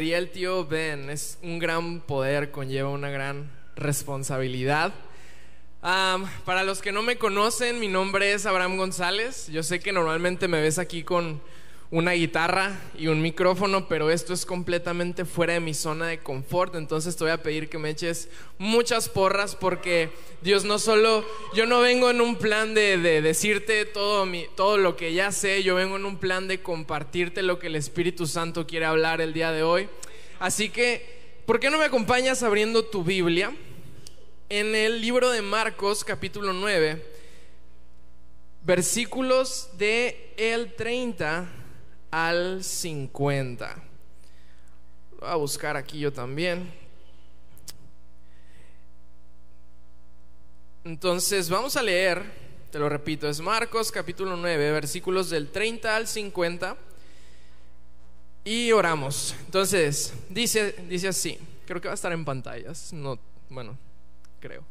diría el tío Ben, es un gran poder, conlleva una gran responsabilidad. para los que no me conocen, mi nombre es Abraham González. Yo sé que normalmente me ves aquí con una guitarra y un micrófono, pero esto es completamente fuera de mi zona de confort, entonces te voy a pedir que me eches muchas porras porque Dios no solo, yo no vengo en un plan de, decirte todo, mi, todo lo que ya sé, yo vengo en un plan de compartirte lo que el Espíritu Santo quiere hablar el día de hoy. Así que, ¿por qué no me acompañas abriendo tu Biblia? En el libro de Marcos capítulo 9, versículos de el 30 al 50. Lo voy a buscar aquí yo también. Entonces vamos a leer, te lo repito, es Marcos capítulo 9, versículos del 30 al 50. Y oramos. Entonces, dice, dice así, creo que va a estar en pantallas, no, bueno, creo.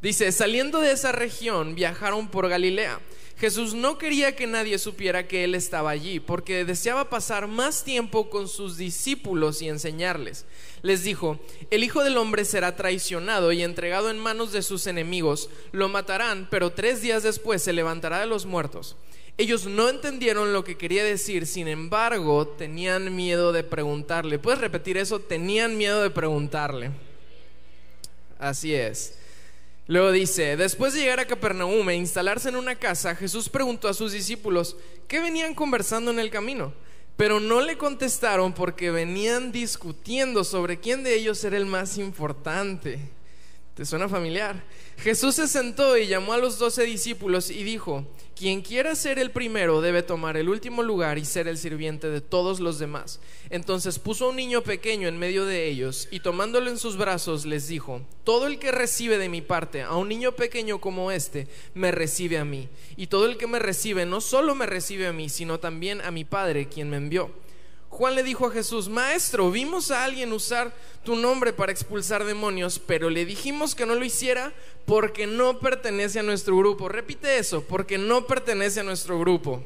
Dice, saliendo de esa región, viajaron por Galilea. Jesús no quería que nadie supiera que Él estaba allí, porque deseaba pasar más tiempo con sus discípulos y enseñarles. Les dijo, el Hijo del Hombre será traicionado y entregado en manos de sus enemigos, lo matarán, pero tres días después se levantará de los muertos. Ellos no entendieron lo que quería decir, sin embargo, tenían miedo de preguntarle. ¿Puedes repetir eso? Tenían miedo de preguntarle. Así es. Luego dice, después de llegar a Capernaum e instalarse en una casa, Jesús preguntó a sus discípulos, ¿qué venían conversando en el camino? Pero no le contestaron porque venían discutiendo sobre quién de ellos era el más importante. ¿Te suena familiar? Jesús se sentó y llamó a los doce discípulos y dijo, quien quiera ser el primero debe tomar el último lugar y ser el sirviente de todos los demás. Entonces puso un niño pequeño en medio de ellos y tomándolo en sus brazos les dijo, todo el que recibe de mi parte a un niño pequeño como este, me recibe a mí. Y todo el que me recibe no solo me recibe a mí, sino también a mi Padre, quien me envió. Juan le dijo a Jesús, Maestro, vimos a alguien usar tu nombre para expulsar demonios, pero le dijimos que no lo hiciera porque no pertenece a nuestro grupo. Repite eso, porque no pertenece a nuestro grupo.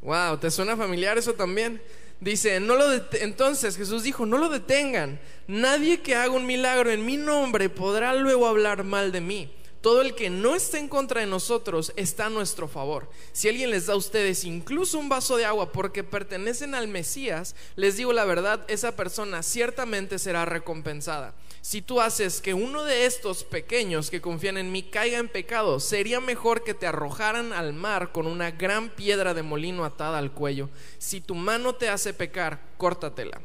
Wow, ¿te suena familiar eso también? Dice, no lo entonces Jesús dijo, no lo detengan. Nadie que haga un milagro en mi nombre podrá luego hablar mal de mí. Todo el que no esté en contra de nosotros está a nuestro favor. Si alguien les da a ustedes incluso un vaso de agua porque pertenecen al Mesías, les digo la verdad, esa persona ciertamente será recompensada. Si tú haces que uno de estos pequeños que confían en mí caiga en pecado, sería mejor que te arrojaran al mar con una gran piedra de molino atada al cuello. Si tu mano te hace pecar, córtatela.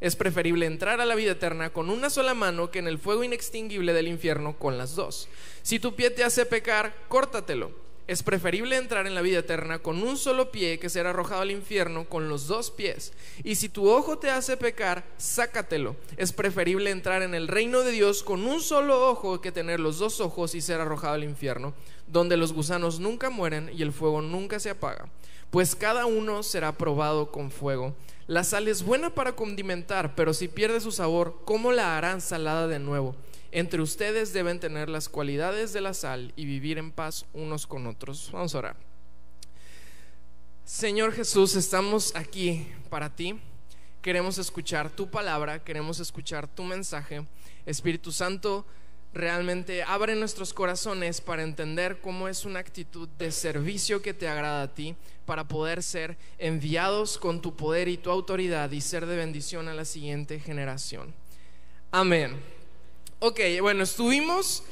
Es preferible entrar a la vida eterna con una sola mano que en el fuego inextinguible del infierno con las dos. Si tu pie te hace pecar, córtatelo. Es preferible entrar en la vida eterna con un solo pie que ser arrojado al infierno con los dos pies. Y si tu ojo te hace pecar, sácatelo. Es preferible entrar en el reino de Dios con un solo ojo que tener los dos ojos y ser arrojado al infierno, donde los gusanos nunca mueren y el fuego nunca se apaga. Pues cada uno será probado con fuego. La sal es buena para condimentar, pero si pierde su sabor, ¿cómo la harán salada de nuevo? Entre ustedes deben tener las cualidades de la sal y vivir en paz unos con otros. Vamos a orar. Señor Jesús, estamos aquí para ti. Queremos escuchar tu palabra, queremos escuchar tu mensaje. Espíritu Santo, realmente abre nuestros corazones para entender cómo es una actitud de servicio que te agrada a ti, para poder ser enviados con tu poder y tu autoridad y ser de bendición a la siguiente generación. Amén. Ok, bueno, estuvimos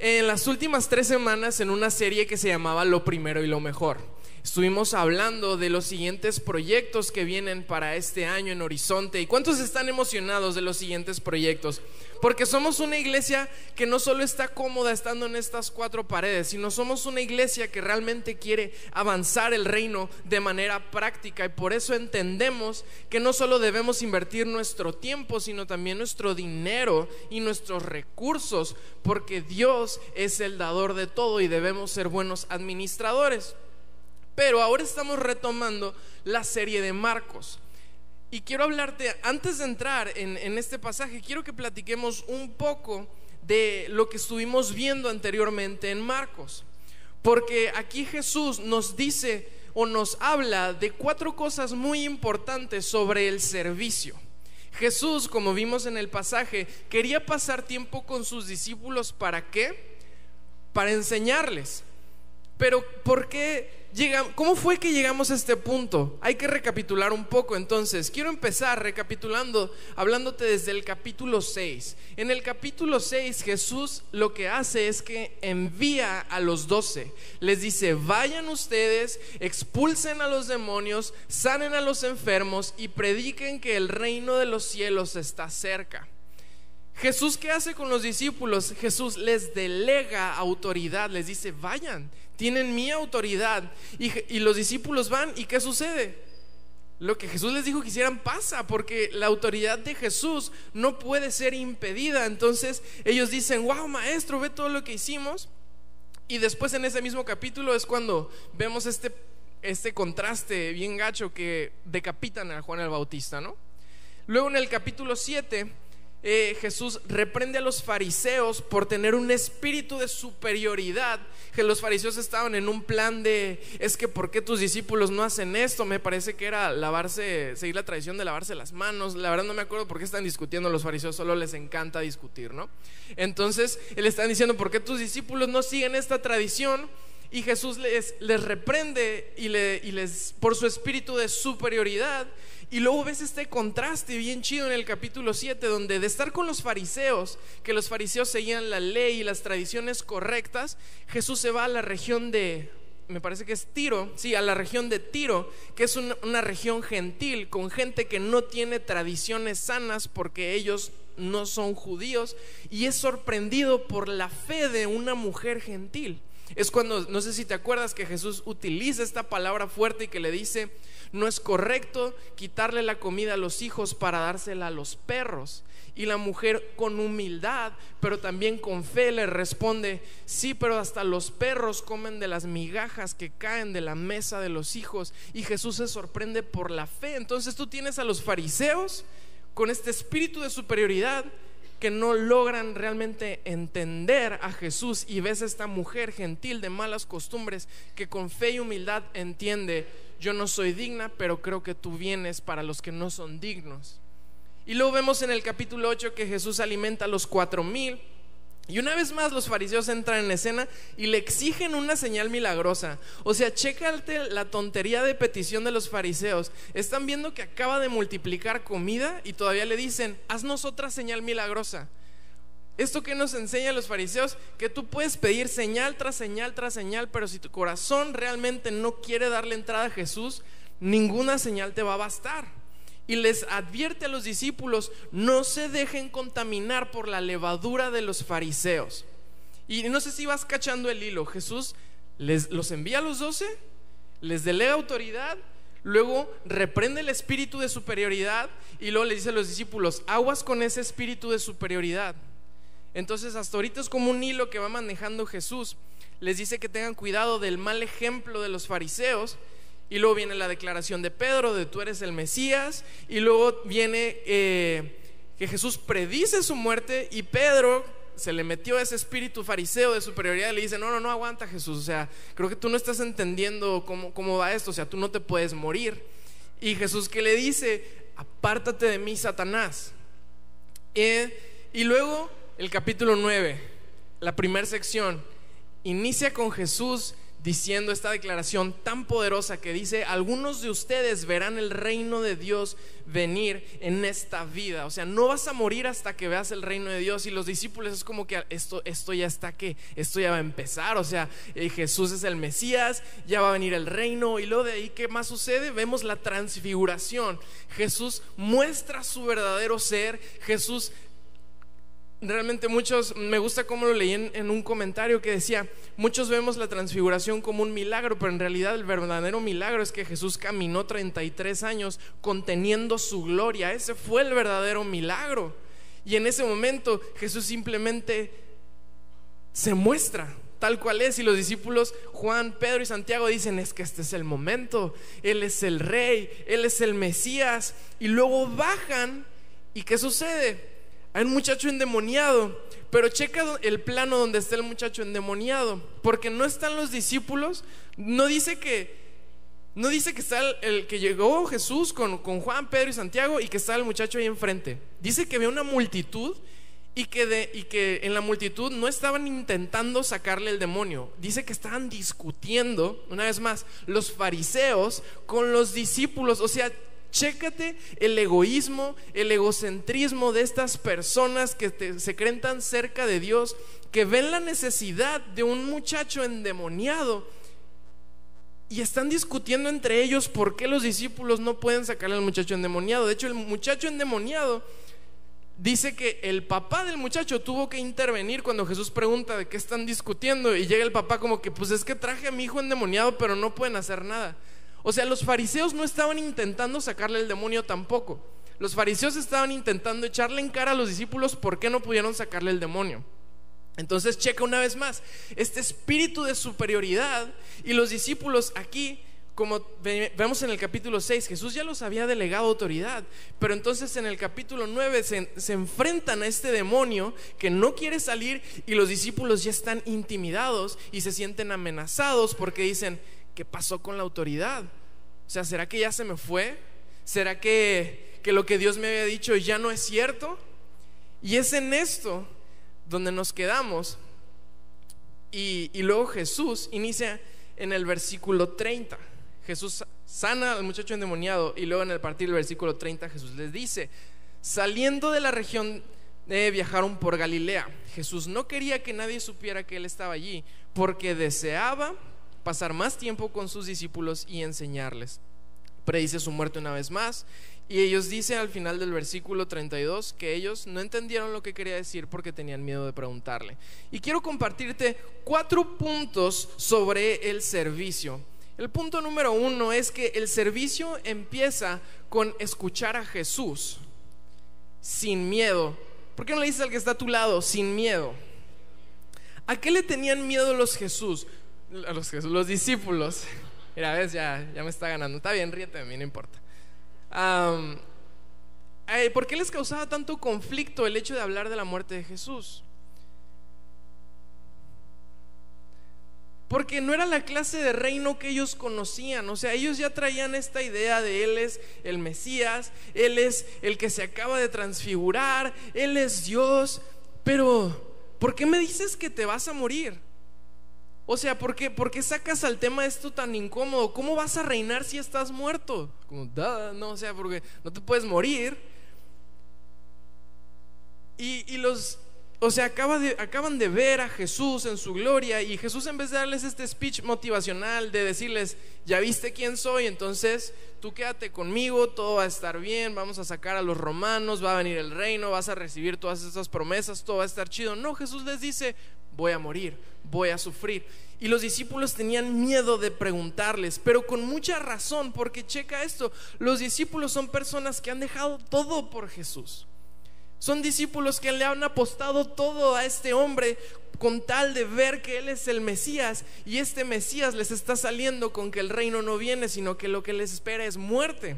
en las últimas tres semanas en una serie que se llamaba Lo primero y lo mejor. Estuvimos hablando de los siguientes proyectos que vienen para este año en Horizonte. ¿Y cuántos están emocionados de los siguientes proyectos? Porque somos una iglesia que no solo está cómoda estando en estas cuatro paredes, sino somos una iglesia que realmente quiere avanzar el reino de manera práctica. Y por eso entendemos que no solo debemos invertir nuestro tiempo, sino también nuestro dinero y nuestros recursos, porque Dios es el dador de todo y debemos ser buenos administradores. Pero ahora estamos retomando la serie de Marcos. Y quiero hablarte, antes de entrar en, este pasaje, quiero que platiquemos un poco de lo que estuvimos viendo anteriormente en Marcos. Porque aquí Jesús nos dice o nos habla de cuatro cosas muy importantes sobre el servicio. Jesús, como vimos en el pasaje, quería pasar tiempo con sus discípulos para qué? Para enseñarles. Pero ¿por qué ¿cómo fue que llegamos a este punto? Hay que recapitular un poco entonces. Quiero empezar recapitulando, hablándote desde el capítulo 6. En el capítulo 6 Jesús lo que hace es que envía a los doce. Les dice, vayan ustedes, expulsen a los demonios, sanen a los enfermos y prediquen que el reino de los cielos está cerca. Jesús, ¿qué hace con los discípulos? Jesús les delega autoridad, les dice, vayan, tienen mi autoridad. Y, los discípulos van y ¿qué sucede? Lo que Jesús les dijo que hicieran pasa, porque la autoridad de Jesús no puede ser impedida. Entonces ellos dicen, wow, maestro, ve todo lo que hicimos. Y después en ese mismo capítulo es cuando vemos este, este contraste bien gacho que decapitan a Juan el Bautista, ¿no? Luego en el capítulo 7 eh, Jesús reprende a los fariseos por tener un espíritu de superioridad, que los fariseos estaban en un plan de, es que ¿por qué tus discípulos no hacen esto? Me parece que era lavarse, seguir la tradición de lavarse las manos, la verdad no me acuerdo por qué están discutiendo los fariseos, solo les encanta discutir, ¿no? Entonces, él está diciendo, ¿por qué tus discípulos no siguen esta tradición? Y Jesús les, les reprende y, le, y les, por su espíritu de superioridad y luego ves este contraste bien chido en el capítulo 7, donde de estar con los fariseos, que los fariseos seguían la ley y las tradiciones correctas, Jesús se va a la región de, me parece que es Tiro, sí, a la región de Tiro, que es una, una región gentil, con gente que no tiene tradiciones sanas porque ellos no son judíos, y es sorprendido por la fe de una mujer gentil. Es cuando, no sé si te acuerdas que Jesús utiliza esta palabra fuerte y que le dice, no es correcto quitarle la comida a los hijos para dársela a los perros. Y la mujer con humildad, pero también con fe, le responde, sí, pero hasta los perros comen de las migajas que caen de la mesa de los hijos. Y Jesús se sorprende por la fe. Entonces tú tienes a los fariseos con este espíritu de superioridad que no logran realmente entender a Jesús y ves a esta mujer gentil de malas costumbres que con fe y humildad entiende yo no soy digna, pero creo que tú vienes para los que no son dignos. Y luego vemos en el capítulo 8 que Jesús alimenta a los cuatro mil. Y una vez más los fariseos entran en escena y le exigen una señal milagrosa. O sea, chécate la tontería de petición de los fariseos. Están viendo que acaba de multiplicar comida y todavía le dicen, haznos otra señal milagrosa. Esto que nos enseñan los fariseos, que tú puedes pedir señal tras señal tras señal, pero si tu corazón realmente no quiere darle entrada a Jesús, ninguna señal te va a bastar. Y les advierte a los discípulos, no se dejen contaminar por la levadura de los fariseos. Y no sé si vas cachando el hilo, Jesús les, los envía a los doce, les delega autoridad, luego reprende el espíritu de superioridad y luego le dice a los discípulos, aguas con ese espíritu de superioridad. Entonces hasta ahorita es como un hilo que va manejando Jesús. Les dice que tengan cuidado del mal ejemplo de los fariseos. Y luego viene la declaración de Pedro de tú eres el Mesías. Y luego viene eh, que Jesús predice su muerte y Pedro se le metió ese espíritu fariseo de superioridad y le dice, no, no, no aguanta Jesús. O sea, creo que tú no estás entendiendo cómo, cómo va esto. O sea, tú no te puedes morir. Y Jesús que le dice, apártate de mí, Satanás. Eh, y luego el capítulo 9, la primera sección, inicia con Jesús diciendo esta declaración tan poderosa que dice, algunos de ustedes verán el reino de Dios venir en esta vida. O sea, no vas a morir hasta que veas el reino de Dios. Y los discípulos es como que esto, esto ya está que, esto ya va a empezar. O sea, eh, Jesús es el Mesías, ya va a venir el reino. Y luego de ahí, ¿qué más sucede? Vemos la transfiguración. Jesús muestra su verdadero ser. Jesús realmente muchos, me gusta cómo lo leí en, un comentario que decía, muchos vemos la transfiguración como un milagro, pero en realidad el verdadero milagro es que Jesús caminó 33 años conteniendo su gloria, ese fue el verdadero milagro. Y en ese momento Jesús simplemente se muestra tal cual es. Y los discípulos Juan, Pedro y Santiago dicen es que este es el momento, Él es el rey, Él es el Mesías y luego bajan. Y ¿qué sucede? Hay un muchacho endemoniado, pero checa el plano donde está el muchacho endemoniado, porque no están los discípulos, no dice que No dice que está el, que llegó Jesús con, con, Juan, Pedro y Santiago y que está el muchacho ahí enfrente. Dice que había una multitud y que, de, y que en la multitud no estaban intentando sacarle el demonio. Dice que estaban discutiendo, una vez más, los fariseos con los discípulos. O sea, chécate el egoísmo, el egocentrismo de estas personas que se creen tan cerca de Dios, que ven la necesidad de un muchacho endemoniado y están discutiendo entre ellos por qué los discípulos no pueden sacarle al muchacho endemoniado. De hecho, el muchacho endemoniado dice que el papá del muchacho tuvo que intervenir cuando Jesús pregunta de qué están discutiendo y llega el papá como que pues es que traje a mi hijo endemoniado pero no pueden hacer nada. O sea, los fariseos no estaban intentando sacarle el demonio tampoco. Los fariseos estaban intentando echarle en cara a los discípulos por qué no pudieron sacarle el demonio. Entonces checa una vez más, este espíritu de superioridad y los discípulos aquí, como vemos en el capítulo 6, Jesús ya los había delegado autoridad, pero entonces en el capítulo 9 se, se enfrentan a este demonio que no quiere salir y los discípulos ya están intimidados y se sienten amenazados porque dicen, ¿qué pasó con la autoridad? O sea, ¿será que ya se me fue? ¿Será que, que lo que Dios me había dicho ya no es cierto? Y es en esto donde nos quedamos. Y, luego Jesús inicia en el versículo 30. Jesús sana al muchacho endemoniado y luego en el partir del versículo 30 Jesús les dice, saliendo de la región de viajaron por Galilea. Jesús no quería que nadie supiera que él estaba allí porque deseaba pasar más tiempo con sus discípulos y enseñarles. Predice su muerte una vez más y ellos dicen al final del versículo 32 que ellos no entendieron lo que quería decir porque tenían miedo de preguntarle. Y quiero compartirte cuatro puntos sobre el servicio. El punto número uno es que el servicio empieza con escuchar a Jesús sin miedo. ¿Por qué no le dices al que está a tu lado sin miedo? ¿A qué le tenían miedo los Jesús? A los los discípulos. Mira, ves, ya, ya me está ganando. Está bien, ríete de mí, no importa. ¿Por qué les causaba tanto conflicto el hecho de hablar de la muerte de Jesús? Porque no era la clase de reino que ellos conocían. O sea, ellos ya traían esta idea de Él es el Mesías, Él es el que se acaba de transfigurar, Él es Dios. Pero, ¿por qué me dices que te vas a morir? O sea, ¿por qué, ¿por qué sacas al tema esto tan incómodo? ¿Cómo vas a reinar si estás muerto? Como, no, o sea, porque no te puedes morir. Y, los, o sea, de, acaban de ver a Jesús en su gloria y Jesús en vez de darles este speech motivacional de decirles, ya viste quién soy, entonces tú quédate conmigo, todo va a estar bien, vamos a sacar a los romanos, va a venir el reino, vas a recibir todas estas promesas, todo va a estar chido. No, Jesús les dice, voy a morir, voy a sufrir. Y los discípulos tenían miedo de preguntarles, pero con mucha razón, porque checa esto, los discípulos son personas que han dejado todo por Jesús. Son discípulos que le han apostado todo a este hombre con tal de ver que Él es el Mesías y este Mesías les está saliendo con que el reino no viene, sino que lo que les espera es muerte.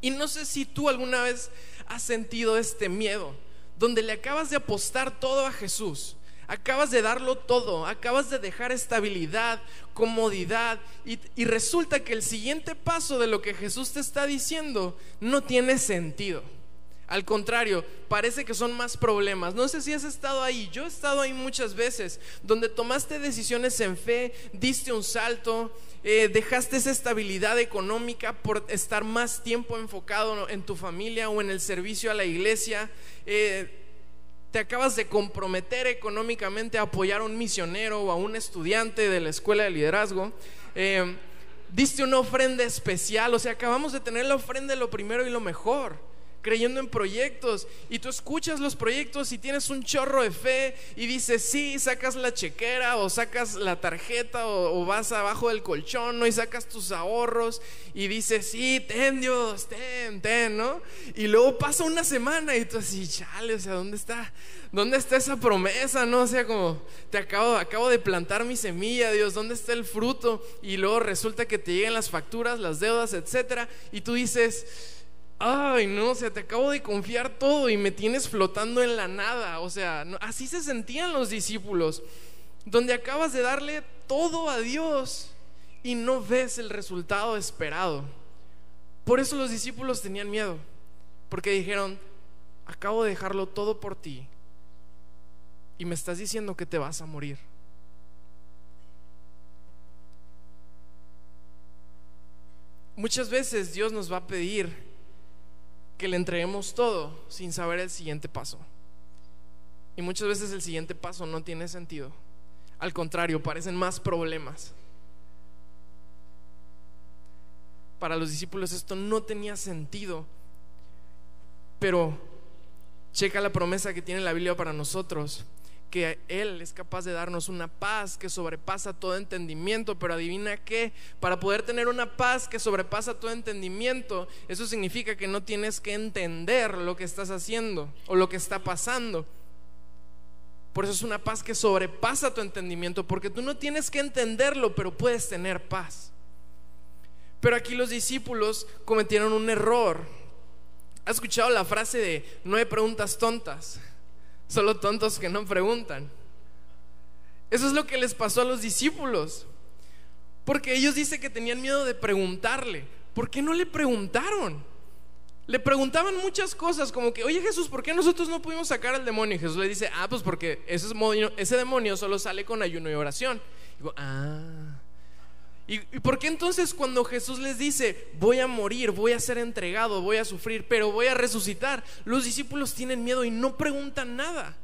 Y no sé si tú alguna vez has sentido este miedo, donde le acabas de apostar todo a Jesús acabas de darlo todo, acabas de dejar estabilidad, comodidad y, resulta que el siguiente paso de lo que Jesús te está diciendo no tiene sentido. Al contrario, parece que son más problemas. No sé si has estado ahí, yo he estado ahí muchas veces, donde tomaste decisiones en fe, diste un salto, eh, dejaste esa estabilidad económica por estar más tiempo enfocado en tu familia o en el servicio a la iglesia. Eh, te acabas de comprometer económicamente a apoyar a un misionero o a un estudiante de la escuela de liderazgo. Eh, diste una ofrenda especial, o sea, acabamos de tener la ofrenda de lo primero y lo mejor creyendo en proyectos y tú escuchas los proyectos y tienes un chorro de fe y dices, sí, sacas la chequera o sacas la tarjeta o, vas abajo del colchón ¿no? y sacas tus ahorros y dices, sí, ten Dios, ten, ten, ¿no? Y luego pasa una semana y tú así, chale, o sea, ¿dónde está? ¿Dónde está esa promesa? ¿No? O sea, como te acabo, acabo de plantar mi semilla, Dios, ¿dónde está el fruto? Y luego resulta que te llegan las facturas, las deudas, etcétera, y tú dices, ay, no, o sea, te acabo de confiar todo y me tienes flotando en la nada. O sea, así se sentían los discípulos, donde acabas de darle todo a Dios y no ves el resultado esperado. Por eso los discípulos tenían miedo, porque dijeron, acabo de dejarlo todo por ti y me estás diciendo que te vas a morir. Muchas veces Dios nos va a pedir que le entreguemos todo sin saber el siguiente paso. Y muchas veces el siguiente paso no tiene sentido. Al contrario, parecen más problemas. Para los discípulos esto no tenía sentido. Pero checa la promesa que tiene la Biblia para nosotros que Él es capaz de darnos una paz que sobrepasa todo entendimiento, pero adivina qué, para poder tener una paz que sobrepasa todo entendimiento, eso significa que no tienes que entender lo que estás haciendo o lo que está pasando. Por eso es una paz que sobrepasa tu entendimiento, porque tú no tienes que entenderlo, pero puedes tener paz. Pero aquí los discípulos cometieron un error. ¿Has escuchado la frase de no hay preguntas tontas? Solo tontos que no preguntan. Eso es lo que les pasó a los discípulos. Porque ellos dicen que tenían miedo de preguntarle. ¿Por qué no le preguntaron? Le preguntaban muchas cosas, como que, oye Jesús, ¿por qué nosotros no pudimos sacar al demonio? Y Jesús le dice, ah, pues porque ese demonio, solo sale con ayuno y oración. digo, ah. ¿Y, por qué entonces cuando Jesús les dice, voy a morir, voy a ser entregado, voy a sufrir, pero voy a resucitar, los discípulos tienen miedo y no preguntan nada?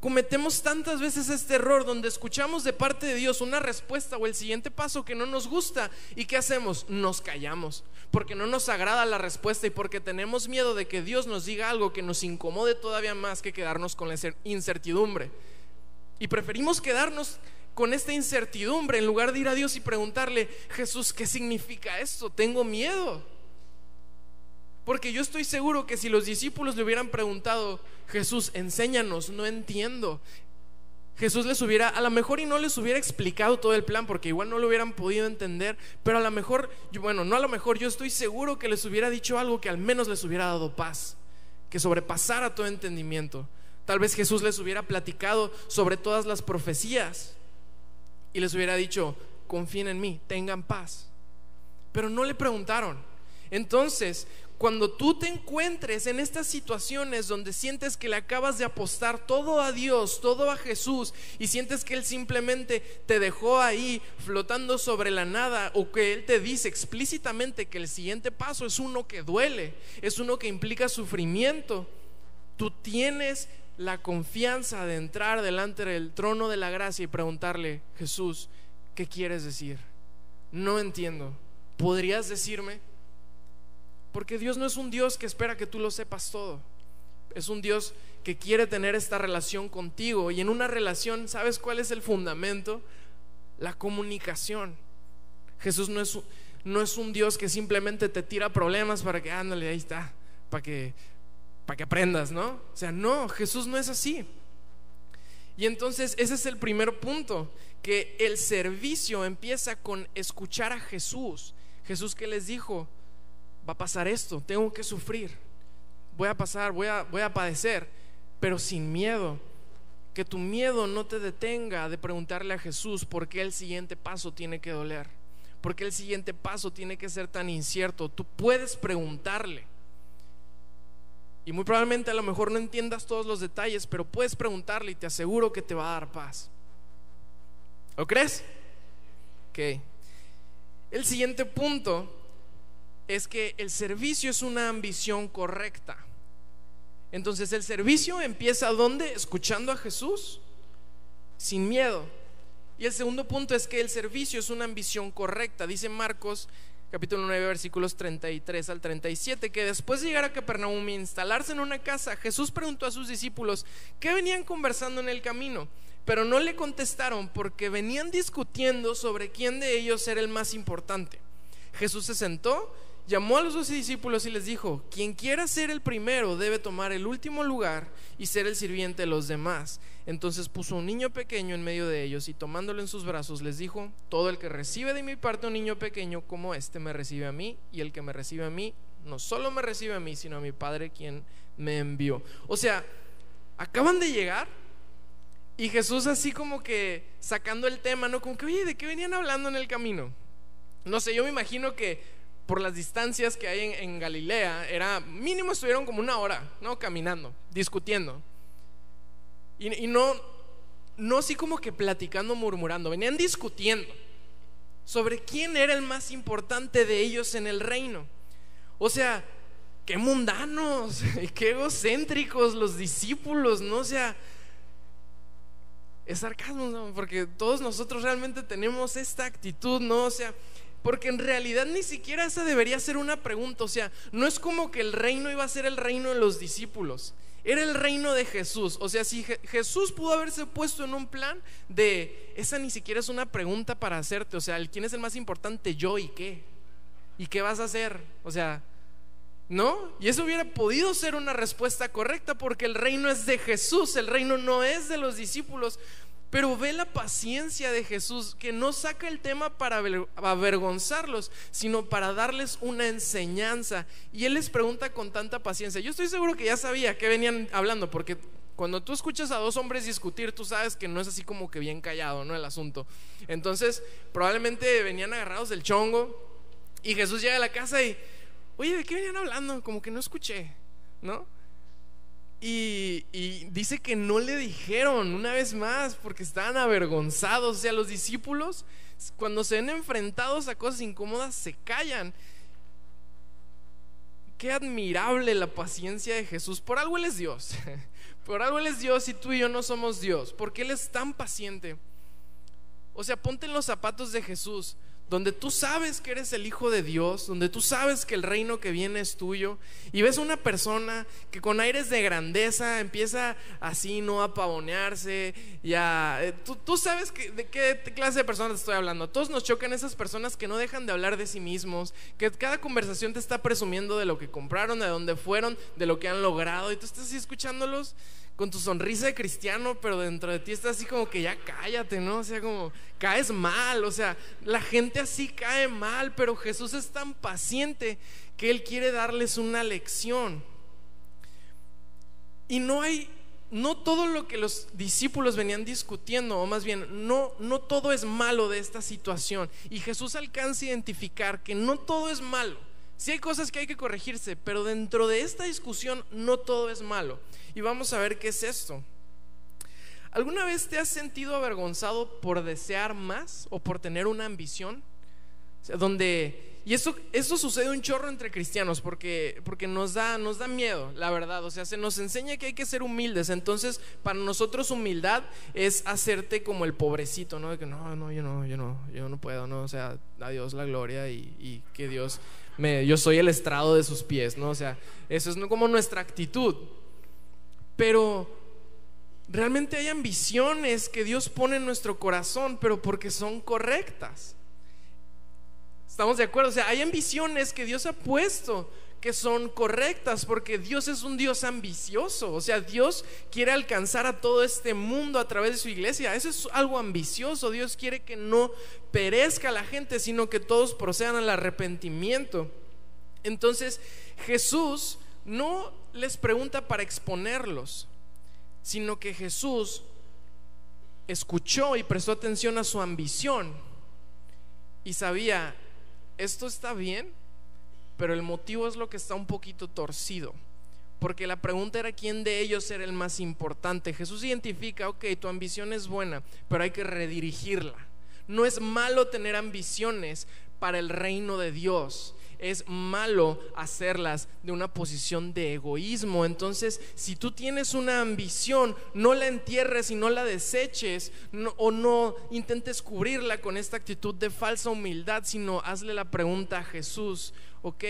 Cometemos tantas veces este error donde escuchamos de parte de Dios una respuesta o el siguiente paso que no nos gusta y ¿qué hacemos? Nos callamos porque no nos agrada la respuesta y porque tenemos miedo de que Dios nos diga algo que nos incomode todavía más que quedarnos con la incertidumbre. Y preferimos quedarnos con esta incertidumbre en lugar de ir a Dios y preguntarle, Jesús, ¿qué significa esto? Tengo miedo. Porque yo estoy seguro que si los discípulos le hubieran preguntado, Jesús, enséñanos, no entiendo. Jesús les hubiera, a lo mejor y no les hubiera explicado todo el plan, porque igual no lo hubieran podido entender, pero a lo mejor, bueno, no a lo mejor, yo estoy seguro que les hubiera dicho algo que al menos les hubiera dado paz, que sobrepasara todo entendimiento. Tal vez Jesús les hubiera platicado sobre todas las profecías y les hubiera dicho, confíen en mí, tengan paz. Pero no le preguntaron. Entonces, cuando tú te encuentres en estas situaciones donde sientes que le acabas de apostar todo a Dios, todo a Jesús, y sientes que Él simplemente te dejó ahí flotando sobre la nada, o que Él te dice explícitamente que el siguiente paso es uno que duele, es uno que implica sufrimiento, tú tienes la confianza de entrar delante del trono de la gracia y preguntarle, Jesús, ¿qué quieres decir? No entiendo. ¿Podrías decirme? Porque Dios no es un Dios que espera que tú lo sepas todo. Es un Dios que quiere tener esta relación contigo. Y en una relación, ¿sabes cuál es el fundamento? La comunicación. Jesús no es, no es un Dios que simplemente te tira problemas para que, ándale, ahí está, para que para que aprendas, ¿no? O sea, no, Jesús no es así. Y entonces ese es el primer punto, que el servicio empieza con escuchar a Jesús. Jesús que les dijo, va a pasar esto, tengo que sufrir, voy a pasar, voy a, voy a padecer, pero sin miedo. Que tu miedo no te detenga de preguntarle a Jesús por qué el siguiente paso tiene que doler, por qué el siguiente paso tiene que ser tan incierto. Tú puedes preguntarle. Y muy probablemente a lo mejor no entiendas todos los detalles, pero puedes preguntarle y te aseguro que te va a dar paz. ¿Lo crees? Ok. El siguiente punto es que el servicio es una ambición correcta. Entonces el servicio empieza ¿dónde? Escuchando a Jesús, sin miedo. Y el segundo punto es que el servicio es una ambición correcta. Dice Marcos capítulo 9, versículos 33 al 37, que después de llegar a Capernaum y instalarse en una casa, Jesús preguntó a sus discípulos qué venían conversando en el camino, pero no le contestaron porque venían discutiendo sobre quién de ellos era el más importante. Jesús se sentó llamó a los doce discípulos y les dijo, quien quiera ser el primero debe tomar el último lugar y ser el sirviente de los demás. Entonces puso un niño pequeño en medio de ellos y tomándolo en sus brazos les dijo, todo el que recibe de mi parte un niño pequeño como este me recibe a mí y el que me recibe a mí no solo me recibe a mí, sino a mi Padre quien me envió. O sea, acaban de llegar Y Jesús así como que sacando el tema, ¿no? Como que, oye, ¿de qué venían hablando en el camino? No sé, yo me imagino que por las distancias que hay en, Galilea, era mínimo estuvieron como una hora, ¿no? Caminando, discutiendo. Y, no, no así como que platicando, murmurando, venían discutiendo sobre quién era el más importante de ellos en el reino. O sea, qué mundanos, qué egocéntricos los discípulos, ¿no? O sea, es sarcasmo, porque todos nosotros realmente tenemos esta actitud, ¿no? O sea, porque en realidad ni siquiera esa debería ser una pregunta, o sea, no es como que el reino iba a ser el reino de los discípulos. Era el reino de Jesús. O sea, si Jesús pudo haberse puesto en un plan de, esa ni siquiera es una pregunta para hacerte. O sea, ¿quién es el más importante? Yo y qué. ¿Y qué vas a hacer? O sea, ¿no? Y eso hubiera podido ser una respuesta correcta porque el reino es de Jesús, el reino no es de los discípulos. Pero ve la paciencia de Jesús, que no saca el tema para avergonzarlos, sino para darles una enseñanza. Y Él les pregunta con tanta paciencia. Yo estoy seguro que ya sabía que venían hablando, porque cuando tú escuchas a dos hombres discutir, tú sabes que no es así como que bien callado, ¿no? El asunto. Entonces, probablemente venían agarrados del chongo y Jesús llega a la casa y, oye, ¿de qué venían hablando? Como que no escuché, ¿no? Y, dice que no le dijeron una vez más porque estaban avergonzados. O sea, los discípulos cuando se ven enfrentados a cosas incómodas se callan. Qué admirable la paciencia de Jesús. Por algo Él es Dios. Por algo Él es Dios y tú y yo no somos Dios. Porque Él es tan paciente. O sea, ponte en los zapatos de Jesús donde tú sabes que eres el Hijo de Dios, donde tú sabes que el reino que viene es tuyo, y ves una persona que con aires de grandeza empieza así, no a pavonearse, ya, eh, tú, sabes de qué clase de personas estoy hablando. todos nos chocan esas personas que no dejan de hablar de sí mismos, que cada conversación te está presumiendo de lo que compraron, de dónde fueron, de lo que han logrado, y tú estás así escuchándolos con tu sonrisa de cristiano, pero dentro de ti está así como que ya cállate, ¿no? O sea, como caes mal, o sea, la gente así cae mal, pero Jesús es tan paciente que Él quiere darles una lección. Y no hay, no todo lo que los discípulos venían discutiendo, o más bien, no, no todo es malo de esta situación. Y Jesús alcanza a identificar que no todo es malo. Sí hay cosas que hay que corregirse, pero dentro de esta discusión no todo es malo. Y vamos a ver qué es esto. ¿Alguna vez te has sentido avergonzado por desear más o por tener una ambición? donde y eso, eso sucede un chorro entre cristianos porque, porque nos, da, nos da miedo, la verdad. O sea, se nos enseña que hay que ser humildes. Entonces, para nosotros humildad es hacerte como el pobrecito, ¿no? De que no, no, yo no, yo no, yo no puedo, ¿no? O sea, a Dios la gloria y, y que Dios yo soy el estrado de sus pies, ¿no? O sea, eso es como nuestra actitud. Pero realmente hay ambiciones que Dios pone en nuestro corazón, pero porque son correctas. ¿Estamos de acuerdo? O sea, hay ambiciones que Dios ha puesto que son correctas, porque Dios es un Dios ambicioso, o sea, Dios quiere alcanzar a todo este mundo a través de su iglesia, eso es algo ambicioso, Dios quiere que no perezca la gente, sino que todos procedan al arrepentimiento. Entonces, Jesús no les pregunta para exponerlos, sino que Jesús escuchó y prestó atención a su ambición y sabía, esto está bien, pero el motivo es lo que está un poquito torcido. Porque la pregunta era quién de ellos era el más importante. Jesús identifica, ok, tu ambición es buena, pero hay que redirigirla. No es malo tener ambiciones para el reino de Dios, es malo hacerlas de una posición de egoísmo. Entonces, si tú tienes una ambición, no la entierres y no la deseches o no intentes cubrirla con esta actitud de falsa humildad, sino hazle la pregunta a Jesús, ok,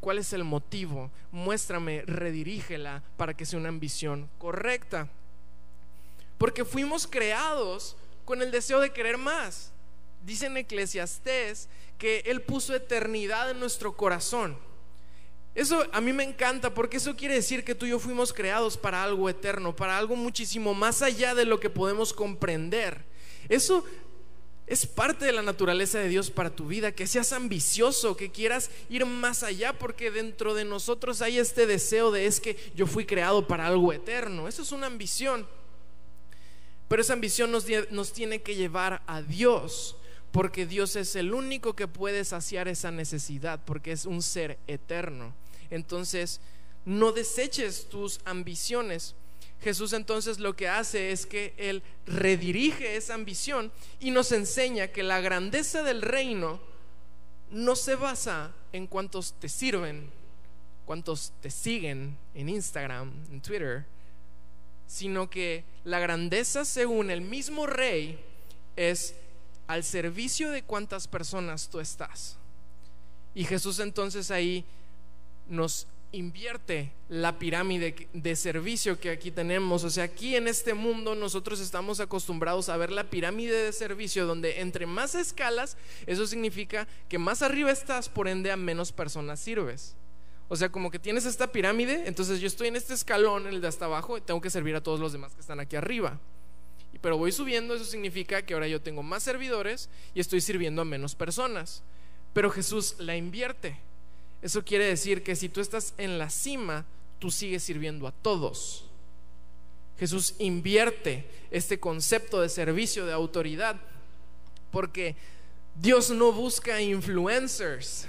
¿cuál es el motivo? Muéstrame, redirígela para que sea una ambición correcta. Porque fuimos creados con el deseo de querer más. Dice en Eclesiastés que Él puso eternidad en nuestro corazón. Eso a mí me encanta porque eso quiere decir que tú y yo fuimos creados para algo eterno, para algo muchísimo más allá de lo que podemos comprender. Eso es parte de la naturaleza de Dios para tu vida, que seas ambicioso, que quieras ir más allá, porque dentro de nosotros hay este deseo de es que yo fui creado para algo eterno. Eso es una ambición. Pero esa ambición nos, nos tiene que llevar a Dios, porque Dios es el único que puede saciar esa necesidad, porque es un ser eterno. Entonces, no deseches tus ambiciones. Jesús entonces lo que hace es que Él redirige esa ambición y nos enseña que la grandeza del reino no se basa en cuántos te sirven, cuántos te siguen en Instagram, en Twitter, sino que la grandeza según el mismo rey es al servicio de cuántas personas tú estás. Y Jesús entonces ahí nos invierte la pirámide de servicio que aquí tenemos. O sea, aquí en este mundo nosotros estamos acostumbrados a ver la pirámide de servicio donde entre más escalas, eso significa que más arriba estás, por ende a menos personas sirves. O sea, como que tienes esta pirámide, entonces yo estoy en este escalón, el de hasta abajo, y tengo que servir a todos los demás que están aquí arriba. Pero voy subiendo, eso significa que ahora yo tengo más servidores y estoy sirviendo a menos personas. Pero Jesús la invierte. Eso quiere decir que si tú estás en la cima, tú sigues sirviendo a todos. Jesús invierte este concepto de servicio, de autoridad, porque Dios no busca influencers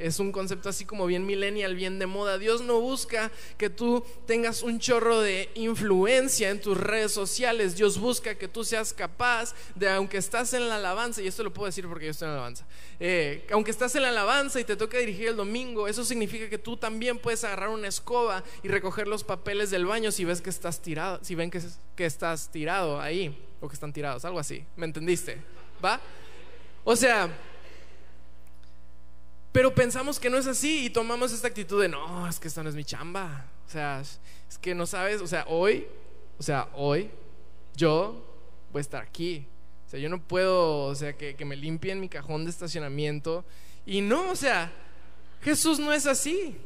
es un concepto así como bien millennial, bien de moda. Dios no busca que tú tengas un chorro de influencia en tus redes sociales. Dios busca que tú seas capaz de, aunque estás en la alabanza, y esto lo puedo decir porque yo estoy en la alabanza, eh, aunque estás en la alabanza y te toca dirigir el domingo, eso significa que tú también puedes agarrar una escoba y recoger los papeles del baño si ves que estás tirado, si ven que, que estás tirado ahí, o que están tirados, algo así. ¿Me entendiste? ¿Va? O sea, pero pensamos que no es así y tomamos esta actitud de, no, es que esta no es mi chamba. O sea, es que no sabes, o sea, hoy, o sea, hoy yo voy a estar aquí. O sea, yo no puedo, o sea, que, que me limpien mi cajón de estacionamiento. Y no, o sea, Jesús no es así.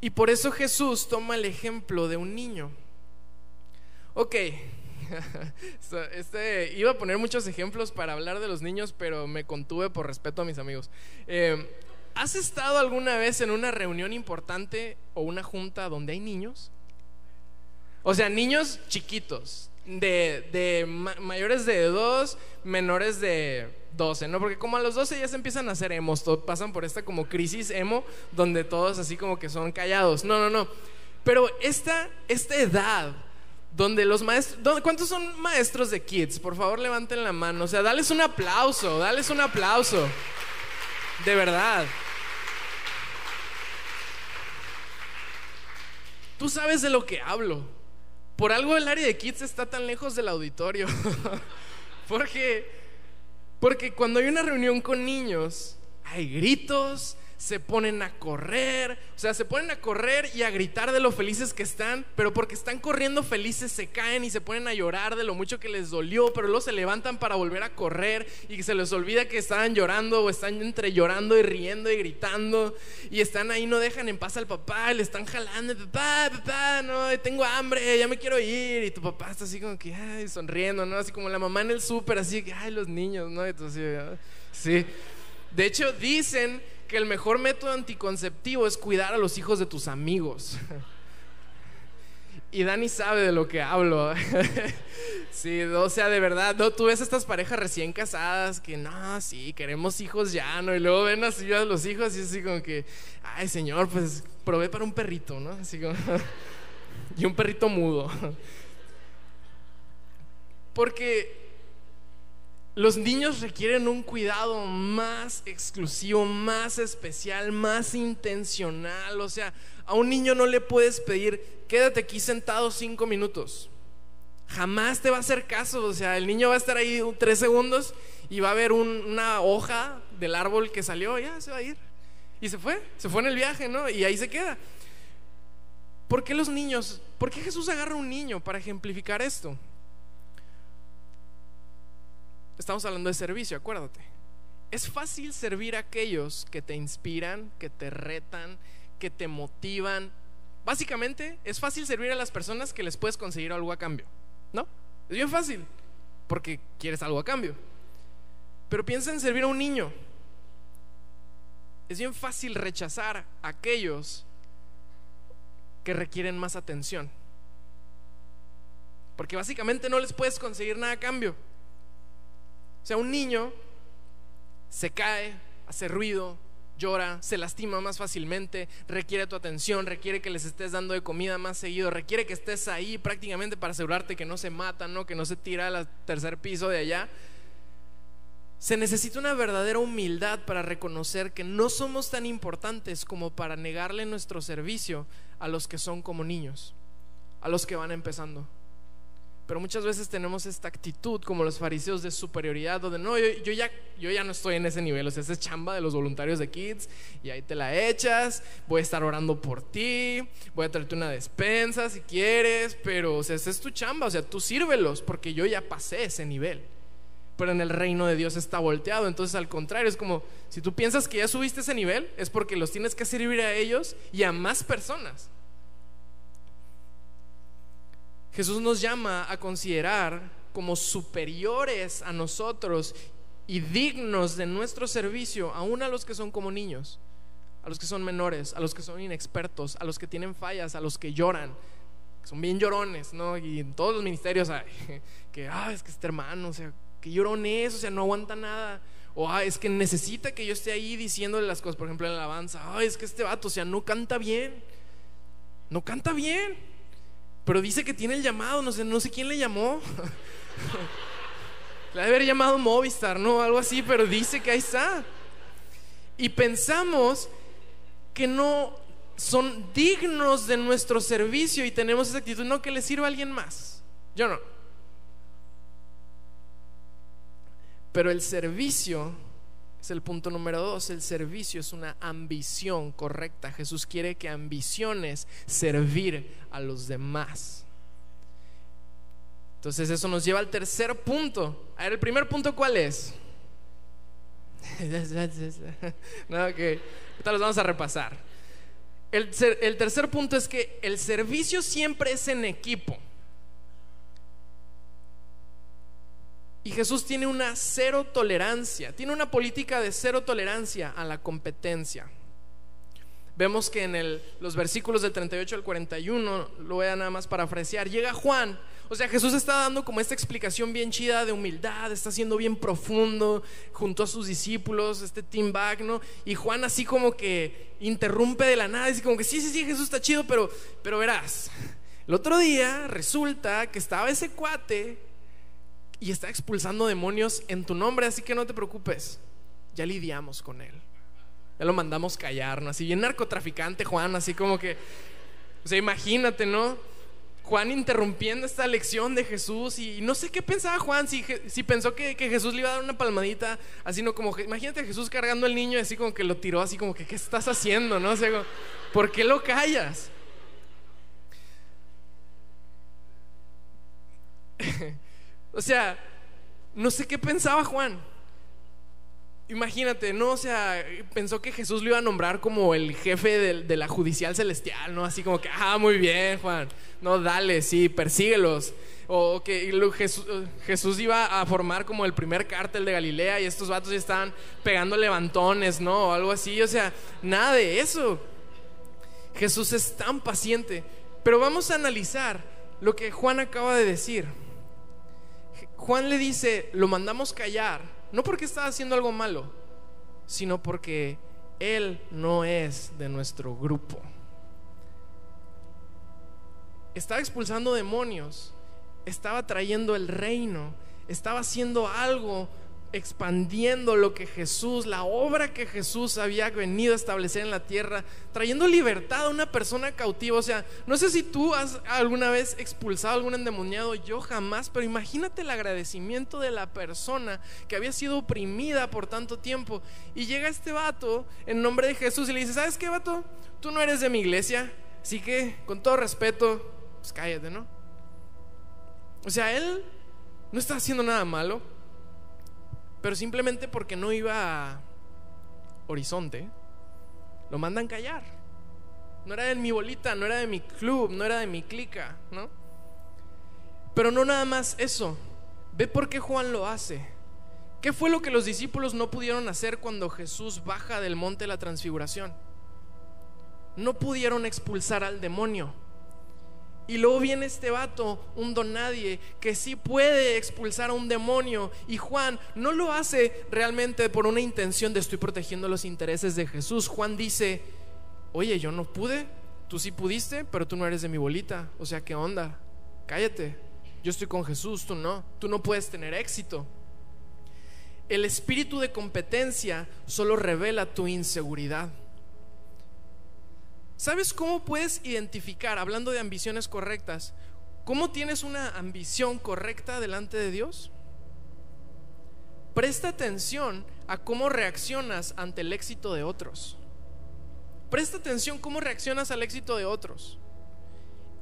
Y por eso Jesús toma el ejemplo de un niño. Ok, este, iba a poner muchos ejemplos para hablar de los niños, pero me contuve por respeto a mis amigos. Eh, ¿Has estado alguna vez en una reunión importante o una junta donde hay niños? O sea, niños chiquitos, de, mayores de 2, menores de 12, ¿no? Porque como a los 12 ya se empiezan a hacer emos, pasan por esta como crisis emo, donde todos así como que son callados. No, no, no. Pero esta, esta edad donde los maestros, ¿cuántos son maestros de kids? Por favor, levanten la mano. O sea, dales un aplauso, dales un aplauso. De verdad. Tú sabes de lo que hablo. Por algo el área de kids está tan lejos del auditorio. porque, porque cuando hay una reunión con niños, hay gritos, se ponen a correr, o sea, se ponen a correr y a gritar de lo felices que están, pero porque están corriendo felices se caen y se ponen a llorar de lo mucho que les dolió, pero luego se levantan para volver a correr y se les olvida que estaban llorando o están entre llorando y riendo y gritando y están ahí, no dejan en paz al papá, le están jalando, papá, papá, no, tengo hambre, ya me quiero ir y tu papá está así como que, ay, sonriendo, ¿no? Así como la mamá en el súper, así que, ay, los niños, ¿no? Entonces, sí. De hecho, dicen que el mejor método anticonceptivo es cuidar a los hijos de tus amigos. Y Dani sabe de lo que hablo. Sí, o sea, de verdad, no, tú ves estas parejas recién casadas que no, sí, queremos hijos ya, ¿no? Y luego ven así a los hijos y así como que, ay, señor, pues probé para un perrito, ¿no? Así como, y un perrito mudo. Porque los niños requieren un cuidado más exclusivo, más especial, más intencional. O sea, a un niño no le puedes pedir, quédate aquí sentado cinco minutos. Jamás te va a hacer caso. O sea, el niño va a estar ahí tres segundos y va a ver una hoja del árbol que salió, ya se va a ir. Y se fue, se fue en el viaje, ¿no? Y ahí se queda. ¿Por qué los niños? ¿Por qué Jesús agarra a un niño para ejemplificar esto? Estamos hablando de servicio, acuérdate. Es fácil servir a aquellos que te inspiran, que te retan, que te motivan. Básicamente, es fácil servir a las personas que les puedes conseguir algo a cambio. ¿No? Es bien fácil, porque quieres algo a cambio. Pero piensa en servir a un niño. Es bien fácil rechazar a aquellos que requieren más atención. Porque básicamente no les puedes conseguir nada a cambio. O sea, un niño se cae, hace ruido, llora, se lastima más fácilmente, requiere tu atención, requiere que les estés dando de comida más seguido, requiere que estés ahí prácticamente para asegurarte que no se matan, ¿no? que no se tira al tercer piso de allá. Se necesita una verdadera humildad para reconocer que no somos tan importantes como para negarle nuestro servicio a los que son como niños, a los que van empezando. Pero muchas veces tenemos esta actitud como los fariseos de superioridad, donde no, yo, ya, yo ya no estoy en ese nivel, o sea, esa es chamba de los voluntarios de Kids y ahí te la echas, voy a estar orando por ti, voy a traerte una despensa si quieres, pero o sea, esa es tu chamba, o sea, tú sírvelos porque yo ya pasé ese nivel. Pero en el reino de Dios está volteado, entonces al contrario, es como si tú piensas que ya subiste ese nivel, es porque los tienes que servir a ellos y a más personas. Jesús nos llama a considerar como superiores a nosotros y dignos de nuestro servicio, aún a los que son como niños, a los que son menores, a los que son inexpertos, a los que tienen fallas, a los que lloran, son bien llorones, ¿no? Y en todos los ministerios hay que, ah, es que este hermano, o sea, que llorón es, o sea, no aguanta nada. O, ah, es que necesita que yo esté ahí diciéndole las cosas, por ejemplo, en la alabanza, ah, es que este vato, o sea, no canta bien, no canta bien. Pero dice que tiene el llamado, no sé, no sé quién le llamó. le debe haber llamado Movistar, ¿no? Algo así, pero dice que ahí está. Y pensamos que no son dignos de nuestro servicio y tenemos esa actitud, no, que le sirva a alguien más. Yo no. Pero el servicio es el punto número dos. El servicio es una ambición correcta. Jesús quiere que ambiciones servir a los demás. Entonces eso nos lleva al tercer punto. A ver, el primer punto cuál es? no, que ahorita los vamos a repasar. El, el tercer punto es que el servicio siempre es en equipo. Y Jesús tiene una cero tolerancia, tiene una política de cero tolerancia a la competencia. Vemos que en los versículos del 38 al 41, lo voy a nada más parafrasear, llega Juan, o sea, Jesús está dando como esta explicación bien chida de humildad, está siendo bien profundo junto a sus discípulos, este team. Y Juan así como que interrumpe de la nada, dice como que sí, sí, sí, Jesús está chido, pero, pero verás, el otro día resulta que estaba ese cuate y está expulsando demonios en tu nombre, así que no te preocupes, ya lidiamos con él. Ya lo mandamos callar, ¿no? Así bien narcotraficante Juan, así como que, o sea, imagínate, ¿no? Juan interrumpiendo esta lección de Jesús y, no sé qué pensaba Juan, si, pensó que, Jesús le iba a dar una palmadita, así no como, imagínate a Jesús cargando al niño así como que lo tiró, así como que, ¿qué estás haciendo? ¿No? O sea, ¿por qué lo callas? O sea, no sé qué pensaba Juan. Imagínate, ¿no? O sea, pensó que Jesús lo iba a nombrar como el jefe de, la judicial celestial, ¿no? Así como que, ah, muy bien, Juan. No, dale, sí, persíguelos. O que Jesús, Jesús, iba a formar como el primer cártel de Galilea y estos vatos ya estaban pegando levantones, ¿no? O algo así. O sea, nada de eso. Jesús es tan paciente. Pero vamos a analizar lo que Juan acaba de decir. Juan le dice, lo mandamos callar, no porque está haciendo algo malo, sino porque él no es de nuestro grupo. Estaba expulsando demonios, estaba trayendo el reino, estaba haciendo algo expandiendo lo que Jesús, la obra que Jesús había venido a establecer en la tierra, trayendo libertad a una persona cautiva. O sea, no sé si tú has alguna vez expulsado a algún endemoniado, yo jamás, pero imagínate el agradecimiento de la persona que había sido oprimida por tanto tiempo. Y llega este vato en nombre de Jesús y le dice, ¿sabes qué vato? Tú no eres de mi iglesia, así que con todo respeto, pues cállate, ¿no? O sea, él no está haciendo nada malo pero simplemente porque no iba a Horizonte, lo mandan callar. No era de mi bolita, no era de mi club, no era de mi clica, ¿no? Pero no nada más eso. Ve por qué Juan lo hace. ¿Qué fue lo que los discípulos no pudieron hacer cuando Jesús baja del monte de la transfiguración? No pudieron expulsar al demonio. Y luego viene este vato, un don nadie, que sí puede expulsar a un demonio. Y Juan no lo hace realmente por una intención de estoy protegiendo los intereses de Jesús. Juan dice, oye, yo no pude, tú sí pudiste, pero tú no eres de mi bolita. O sea, ¿qué onda? Cállate. Yo estoy con Jesús, tú no. Tú no puedes tener éxito. El espíritu de competencia solo revela tu inseguridad. ¿Sabes cómo puedes identificar, hablando de ambiciones correctas, cómo tienes una ambición correcta delante de Dios? Presta atención a cómo reaccionas ante el éxito de otros. Presta atención cómo reaccionas al éxito de otros.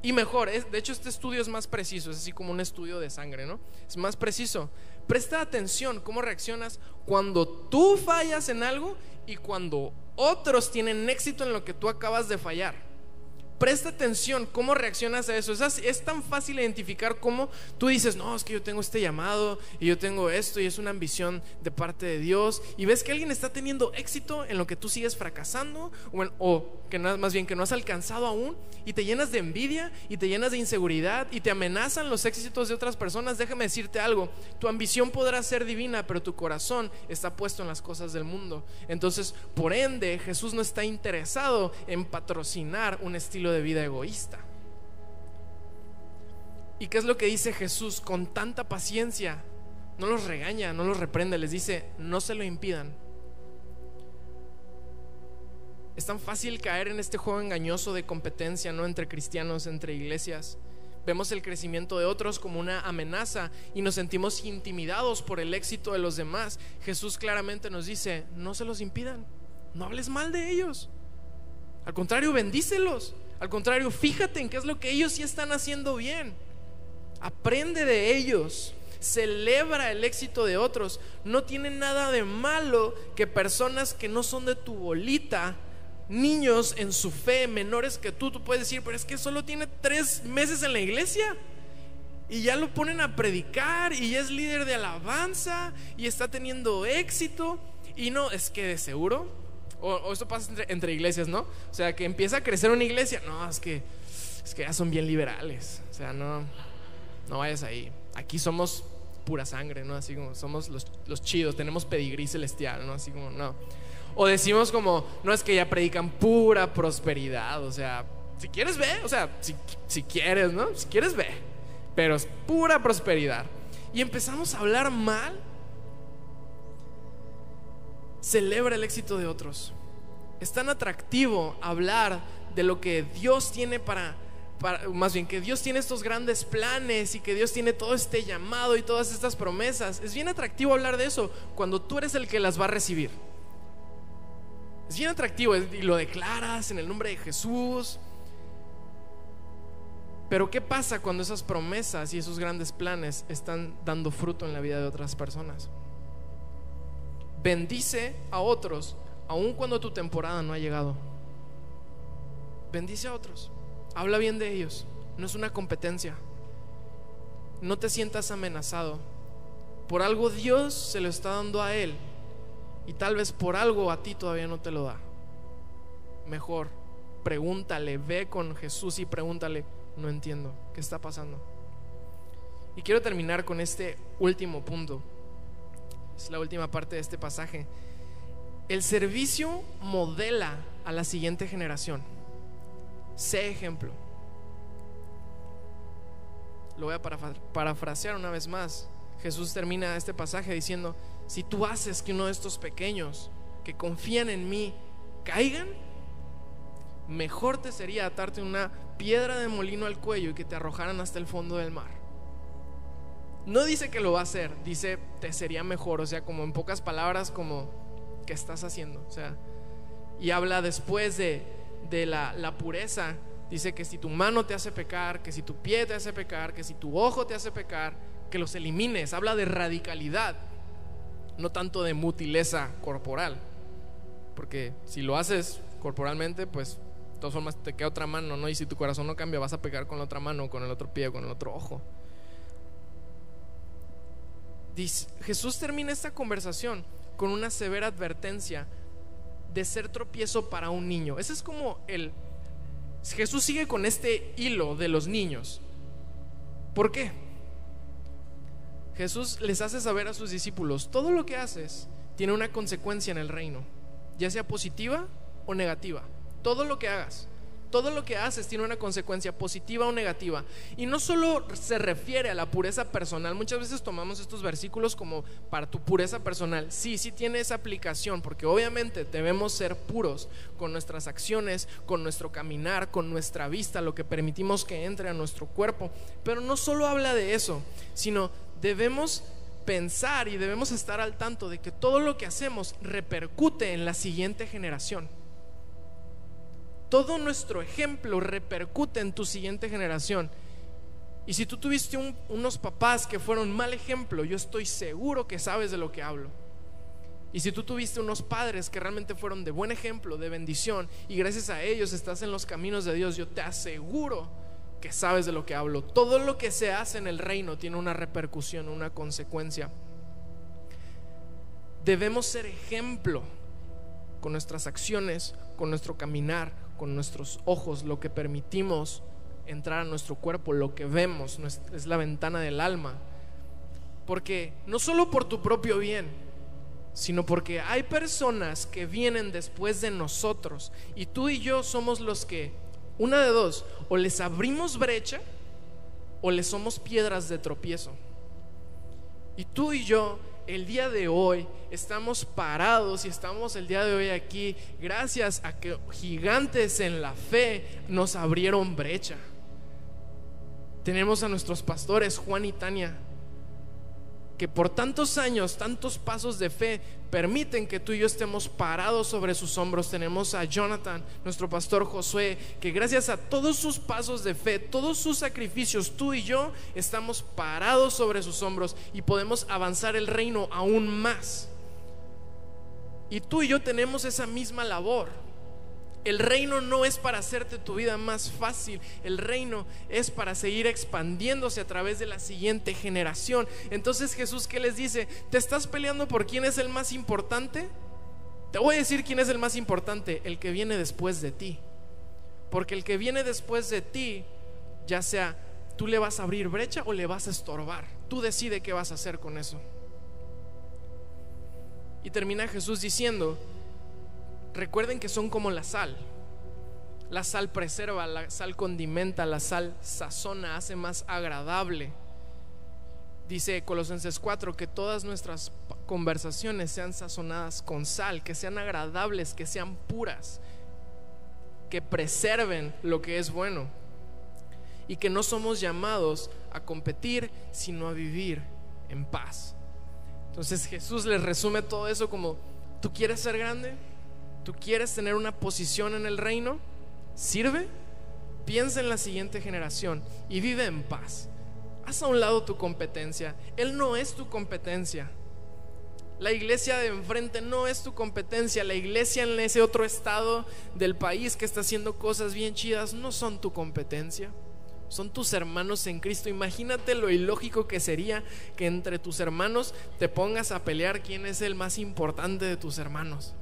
Y mejor, de hecho este estudio es más preciso, es así como un estudio de sangre, ¿no? Es más preciso. Presta atención cómo reaccionas cuando tú fallas en algo y cuando otros tienen éxito en lo que tú acabas de fallar. Presta atención cómo reaccionas a eso. Es, es, tan fácil identificar cómo tú dices, no, es que yo tengo este llamado y yo tengo esto y es una ambición de parte de Dios. Y ves que alguien está teniendo éxito en lo que tú sigues fracasando o, que no, más bien que no has alcanzado aún y te llenas de envidia y te llenas de inseguridad y te amenazan los éxitos de otras personas. Déjame decirte algo, tu ambición podrá ser divina, pero tu corazón está puesto en las cosas del mundo. Entonces, por ende, Jesús no está interesado en patrocinar un estilo de vida egoísta. ¿Y qué es lo que dice Jesús con tanta paciencia? No los regaña, no los reprende, les dice, no se lo impidan. Es tan fácil caer en este juego engañoso de competencia, ¿no? Entre cristianos, entre iglesias. Vemos el crecimiento de otros como una amenaza y nos sentimos intimidados por el éxito de los demás. Jesús claramente nos dice, no se los impidan, no hables mal de ellos. Al contrario, bendícelos. Al contrario, fíjate en qué es lo que ellos sí están haciendo bien. Aprende de ellos. Celebra el éxito de otros. No tiene nada de malo que personas que no son de tu bolita, niños en su fe, menores que tú, tú puedes decir, pero es que solo tiene tres meses en la iglesia. Y ya lo ponen a predicar y ya es líder de alabanza y está teniendo éxito. Y no, es que de seguro o, esto pasa entre, iglesias, ¿no? O sea, que empieza a crecer una iglesia. No, es que, es que ya son bien liberales. O sea, no, no vayas ahí. Aquí somos pura sangre, ¿no? Así como somos los, los chidos, tenemos pedigrí celestial, ¿no? Así como, no. O decimos como, no es que ya predican pura prosperidad, o sea, si quieres ve, o sea, si, si quieres, ¿no? Si quieres ve, pero es pura prosperidad. Y empezamos a hablar mal celebra el éxito de otros. Es tan atractivo hablar de lo que Dios tiene para, más bien que Dios tiene estos grandes planes y que Dios tiene todo este llamado y todas estas promesas. Es bien atractivo hablar de eso cuando tú eres el que las va a recibir. Es bien atractivo y lo declaras en el nombre de Jesús. Pero ¿qué pasa cuando esas promesas y esos grandes planes están dando fruto en la vida de otras personas? Bendice a otros, aun cuando tu temporada no ha llegado. Bendice a otros. Habla bien de ellos. No es una competencia. No te sientas amenazado. Por algo Dios se lo está dando a Él. Y tal vez por algo a ti todavía no te lo da. Mejor, pregúntale, ve con Jesús y pregúntale, no entiendo, ¿qué está pasando? Y quiero terminar con este último punto es la última parte de este pasaje. El servicio modela a la siguiente generación. Sé ejemplo. Lo voy a parafrasear una vez más. Jesús termina este pasaje diciendo, si tú haces que uno de estos pequeños que confían en mí caigan, mejor te sería atarte una piedra de molino al cuello y que te arrojaran hasta el fondo del mar. No dice que lo va a hacer, dice te sería mejor, o sea, como en pocas palabras, como ¿qué estás haciendo? O sea, y habla después de, de la, pureza, dice que si tu mano te hace pecar, que si tu pie te hace pecar, que si tu ojo te hace pecar, que los elimines, habla de radicalidad, no tanto de mutileza corporal, porque si lo haces corporalmente, pues de todas formas te queda otra mano, ¿no? Y si tu corazón no cambia, vas a pecar con la otra mano, con el otro pie, con el otro ojo. Jesús termina esta conversación con una severa advertencia de ser tropiezo para un niño. Ese es como el, Jesús sigue con este hilo de los niños. ¿Por qué? Jesús les hace saber a sus discípulos, todo lo que haces tiene una consecuencia en el reino, ya sea positiva o negativa. Todo lo que hagas. Todo lo que haces tiene una consecuencia positiva o negativa. Y no solo se refiere a la pureza personal. Muchas veces tomamos estos versículos como para tu pureza personal. Sí, sí tiene esa aplicación, porque obviamente debemos ser puros con nuestras acciones, con nuestro caminar, con nuestra vista, lo que permitimos que entre a nuestro cuerpo. Pero no solo habla de eso, sino debemos pensar y debemos estar al tanto de que todo lo que hacemos repercute en la siguiente generación todo nuestro ejemplo repercute en tu siguiente generación. Y si tú tuviste unos papás que fueron mal ejemplo, yo estoy seguro que sabes de lo que hablo. Y si tú tuviste unos padres que realmente fueron de buen ejemplo, de bendición, y gracias a ellos estás en los caminos de Dios, yo te aseguro que sabes de lo que hablo. Todo lo que se hace en el reino tiene una repercusión, una consecuencia. Debemos ser ejemplo con nuestras acciones, con nuestro caminar, con nuestros ojos, lo que permitimos entrar a nuestro cuerpo, lo que vemos, es la ventana del alma. Porque no solo por tu propio bien, sino porque hay personas que vienen después de nosotros y tú y yo somos los que, una de dos, o les abrimos brecha o les somos piedras de tropiezo. Y tú y yo el día de hoy estamos parados y estamos el día de hoy aquí gracias a que gigantes en la fe nos abrieron brecha. Tenemos a nuestros pastores Juan y Tania que por tantos años, tantos pasos de fe, permiten que tú y yo estemos parados sobre sus hombros. Tenemos a Jonathan, nuestro pastor Josué, que gracias a todos sus pasos de fe, todos sus sacrificios, tú y yo estamos parados sobre sus hombros y podemos avanzar el reino aún más. Y tú y yo tenemos esa misma labor. El reino no es para hacerte tu vida más fácil, el reino es para seguir expandiéndose a través de la siguiente generación. Entonces Jesús, ¿qué les dice? ¿Te estás peleando por quién es el más importante? Te voy a decir quién es el más importante, el que viene después de ti. Porque el que viene después de ti, ya sea tú le vas a abrir brecha o le vas a estorbar. Tú decide qué vas a hacer con eso. Y termina Jesús diciendo, recuerden que son como la sal. La sal preserva, la sal condimenta, la sal sazona, hace más agradable. Dice Colosenses 4 que todas nuestras conversaciones sean sazonadas con sal, que sean agradables, que sean puras, que preserven lo que es bueno y que no somos llamados a competir, sino a vivir en paz. Entonces Jesús les resume todo eso como, ¿tú quieres ser grande? ¿Tú quieres tener una posición en el reino? ¿Sirve? Piensa en la siguiente generación y vive en paz. Haz a un lado tu competencia. Él no es tu competencia. La iglesia de enfrente no es tu competencia. La iglesia en ese otro estado del país que está haciendo cosas bien chidas no son tu competencia. Son tus hermanos en Cristo. Imagínate lo ilógico que sería que entre tus hermanos te pongas a pelear quién es el más importante de tus hermanos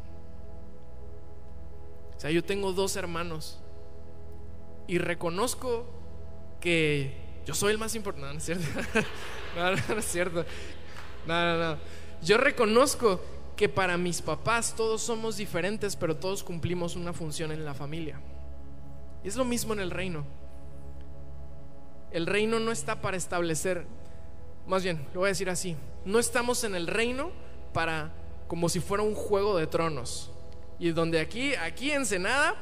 sea, yo tengo dos hermanos y reconozco que yo soy el más importante. No, no cierto. cierto. No, no, no. Yo reconozco que para mis papás todos somos diferentes, pero todos cumplimos una función en la familia. Y es lo mismo en el reino. El reino no está para establecer, más bien, lo voy a decir así, no estamos en el reino para como si fuera un juego de tronos. Y donde aquí, aquí en Senada,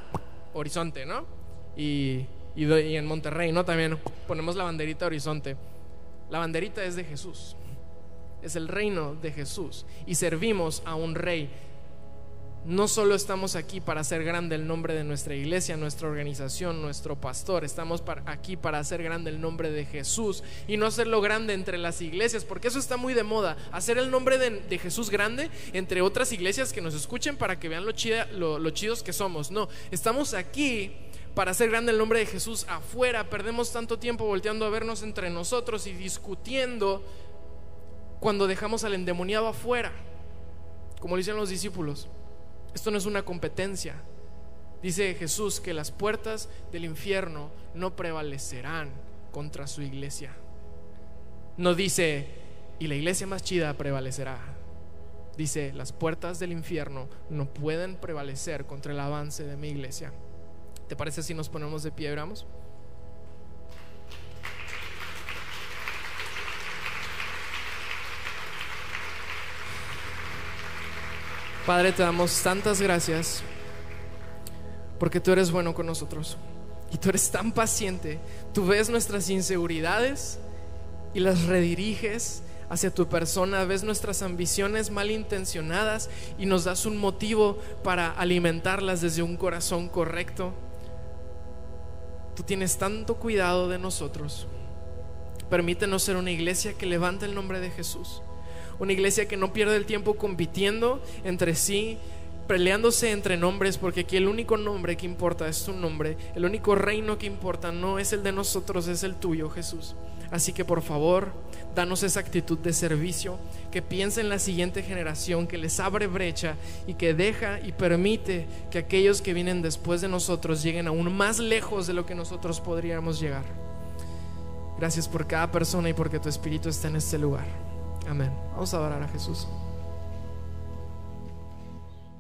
horizonte, ¿no? Y, y, en Monterrey, ¿no? También ponemos la banderita horizonte. La banderita es de Jesús. Es el reino de Jesús. Y servimos a un rey no solo estamos aquí para hacer grande el nombre de nuestra iglesia, nuestra organización, nuestro pastor, estamos aquí para hacer grande el nombre de Jesús y no hacerlo grande entre las iglesias, porque eso está muy de moda, hacer el nombre de, Jesús grande entre otras iglesias que nos escuchen para que vean lo, lo chidos que somos. No, estamos aquí para hacer grande el nombre de Jesús afuera, perdemos tanto tiempo volteando a vernos entre nosotros y discutiendo cuando dejamos al endemoniado afuera, como dicen los discípulos. Esto no es una competencia. Dice Jesús que las puertas del infierno no prevalecerán contra su iglesia. No dice, y la iglesia más chida prevalecerá. Dice, las puertas del infierno no pueden prevalecer contra el avance de mi iglesia. ¿Te parece si nos ponemos de pie oramos? Padre, te damos tantas gracias porque tú eres bueno con nosotros y tú eres tan paciente. Tú ves nuestras inseguridades y las rediriges hacia tu persona, ves nuestras ambiciones malintencionadas y nos das un motivo para alimentarlas desde un corazón correcto. Tú tienes tanto cuidado de nosotros. Permítenos ser una iglesia que levante el nombre de Jesús una iglesia que no pierde el tiempo compitiendo entre sí, peleándose entre nombres, porque aquí el único nombre que importa es tu nombre, el único reino que importa no es el de nosotros, es el tuyo, Jesús. Así que por favor, danos esa actitud de servicio, que piense en la siguiente generación, que les abre brecha y que deja y permite que aquellos que vienen después de nosotros lleguen aún más lejos de lo que nosotros podríamos llegar. Gracias por cada persona y porque tu Espíritu está en este lugar. Amén. Vamos a adorar a Jesús.